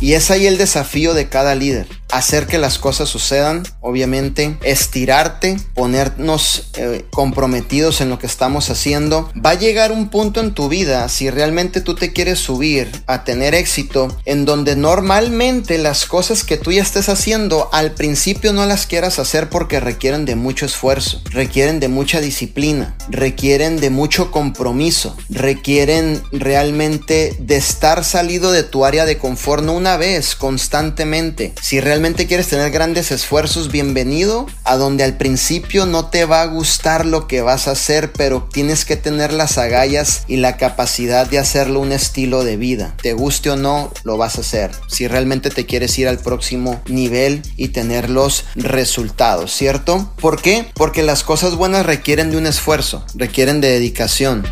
Y es ahí el desafío de cada líder hacer que las cosas sucedan, obviamente, estirarte, ponernos eh, comprometidos en lo que estamos haciendo. Va a llegar un punto en tu vida, si realmente tú te quieres subir a tener éxito, en donde normalmente las cosas que tú ya estés haciendo al principio no las quieras hacer porque requieren de mucho esfuerzo, requieren de mucha disciplina, requieren de mucho compromiso, requieren realmente de estar salido de tu área de confort una vez, constantemente. Si realmente quieres tener grandes esfuerzos, bienvenido a donde al principio no te va a gustar lo que vas a hacer, pero tienes que tener las agallas y la capacidad de hacerlo un estilo de vida. Te guste o no, lo vas a hacer. Si realmente te quieres ir al próximo nivel y tener los resultados, ¿cierto? ¿Por qué? Porque las cosas buenas requieren de un esfuerzo, requieren de dedicación.